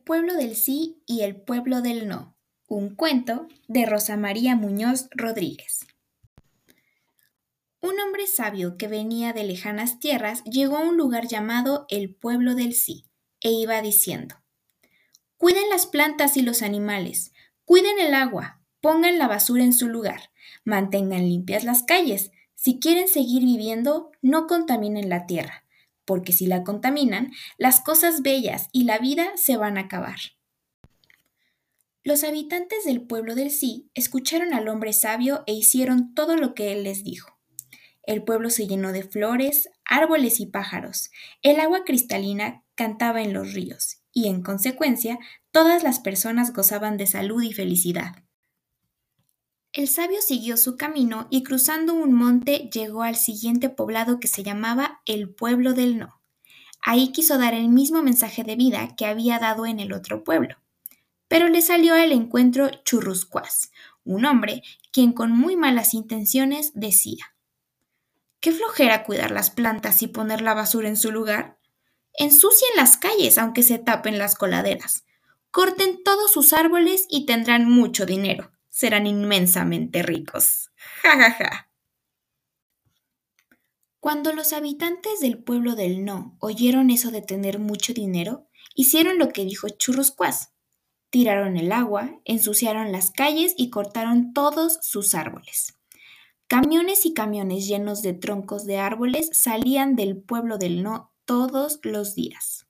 pueblo del sí y el pueblo del no. Un cuento de Rosa María Muñoz Rodríguez. Un hombre sabio que venía de lejanas tierras llegó a un lugar llamado el pueblo del sí e iba diciendo, Cuiden las plantas y los animales, cuiden el agua, pongan la basura en su lugar, mantengan limpias las calles, si quieren seguir viviendo, no contaminen la tierra porque si la contaminan, las cosas bellas y la vida se van a acabar. Los habitantes del pueblo del sí escucharon al hombre sabio e hicieron todo lo que él les dijo. El pueblo se llenó de flores, árboles y pájaros. El agua cristalina cantaba en los ríos y, en consecuencia, todas las personas gozaban de salud y felicidad. El sabio siguió su camino y cruzando un monte llegó al siguiente poblado que se llamaba el pueblo del no. Ahí quiso dar el mismo mensaje de vida que había dado en el otro pueblo. Pero le salió al encuentro Churruscuás, un hombre quien con muy malas intenciones decía Qué flojera cuidar las plantas y poner la basura en su lugar. Ensucien las calles aunque se tapen las coladeras. Corten todos sus árboles y tendrán mucho dinero serán inmensamente ricos. Ja, ja, ja. Cuando los habitantes del pueblo del No oyeron eso de tener mucho dinero, hicieron lo que dijo Churruscuás. Tiraron el agua, ensuciaron las calles y cortaron todos sus árboles. Camiones y camiones llenos de troncos de árboles salían del pueblo del No todos los días.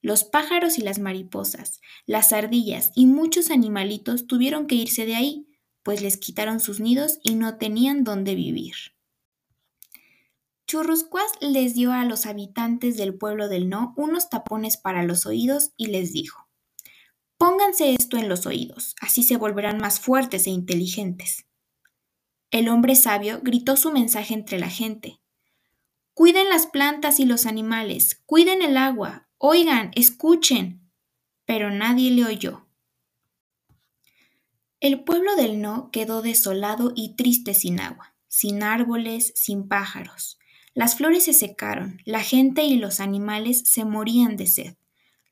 Los pájaros y las mariposas, las ardillas y muchos animalitos tuvieron que irse de ahí, pues les quitaron sus nidos y no tenían dónde vivir. Churruscuás les dio a los habitantes del pueblo del No unos tapones para los oídos y les dijo, Pónganse esto en los oídos, así se volverán más fuertes e inteligentes. El hombre sabio gritó su mensaje entre la gente. Cuiden las plantas y los animales, cuiden el agua, Oigan, escuchen. Pero nadie le oyó. El pueblo del no quedó desolado y triste sin agua, sin árboles, sin pájaros. Las flores se secaron, la gente y los animales se morían de sed.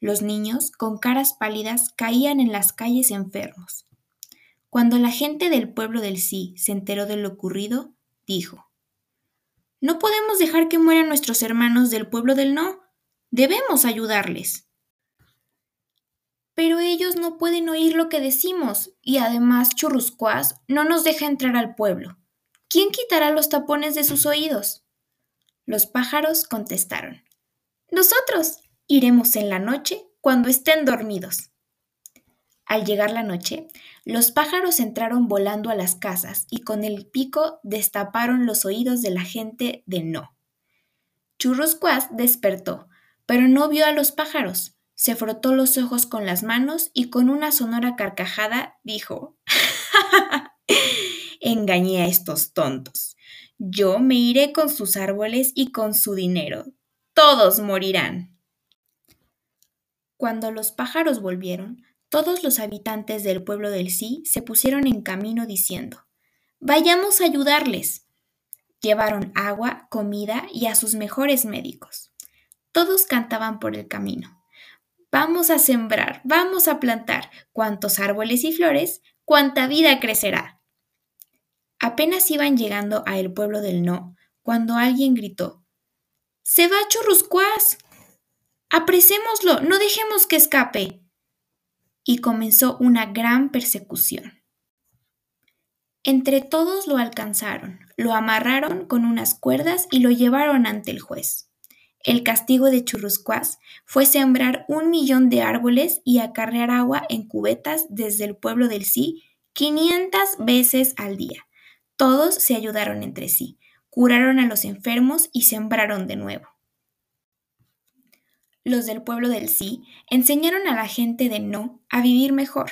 Los niños, con caras pálidas, caían en las calles enfermos. Cuando la gente del pueblo del sí se enteró de lo ocurrido, dijo, No podemos dejar que mueran nuestros hermanos del pueblo del no. Debemos ayudarles. Pero ellos no pueden oír lo que decimos y además Churruscuás no nos deja entrar al pueblo. ¿Quién quitará los tapones de sus oídos? Los pájaros contestaron. Nosotros iremos en la noche cuando estén dormidos. Al llegar la noche, los pájaros entraron volando a las casas y con el pico destaparon los oídos de la gente de no. Churruscuás despertó, pero no vio a los pájaros. Se frotó los ojos con las manos y con una sonora carcajada dijo Engañé a estos tontos. Yo me iré con sus árboles y con su dinero. Todos morirán. Cuando los pájaros volvieron, todos los habitantes del pueblo del sí se pusieron en camino diciendo Vayamos a ayudarles. Llevaron agua, comida y a sus mejores médicos. Todos cantaban por el camino. Vamos a sembrar, vamos a plantar, cuantos árboles y flores, cuánta vida crecerá. Apenas iban llegando a el pueblo del no, cuando alguien gritó ¡Se va! ¡Apresémoslo! ¡No dejemos que escape! Y comenzó una gran persecución. Entre todos lo alcanzaron, lo amarraron con unas cuerdas y lo llevaron ante el juez. El castigo de Churruscuás fue sembrar un millón de árboles y acarrear agua en cubetas desde el pueblo del sí 500 veces al día. Todos se ayudaron entre sí, curaron a los enfermos y sembraron de nuevo. Los del pueblo del sí enseñaron a la gente de no a vivir mejor.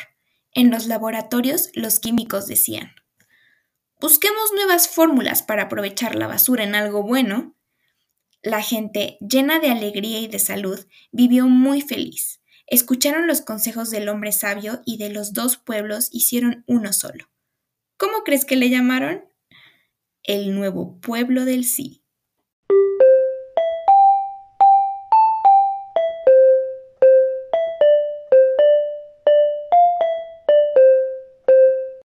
En los laboratorios los químicos decían, busquemos nuevas fórmulas para aprovechar la basura en algo bueno la gente, llena de alegría y de salud, vivió muy feliz. Escucharon los consejos del hombre sabio y de los dos pueblos hicieron uno solo. ¿Cómo crees que le llamaron? El nuevo pueblo del sí.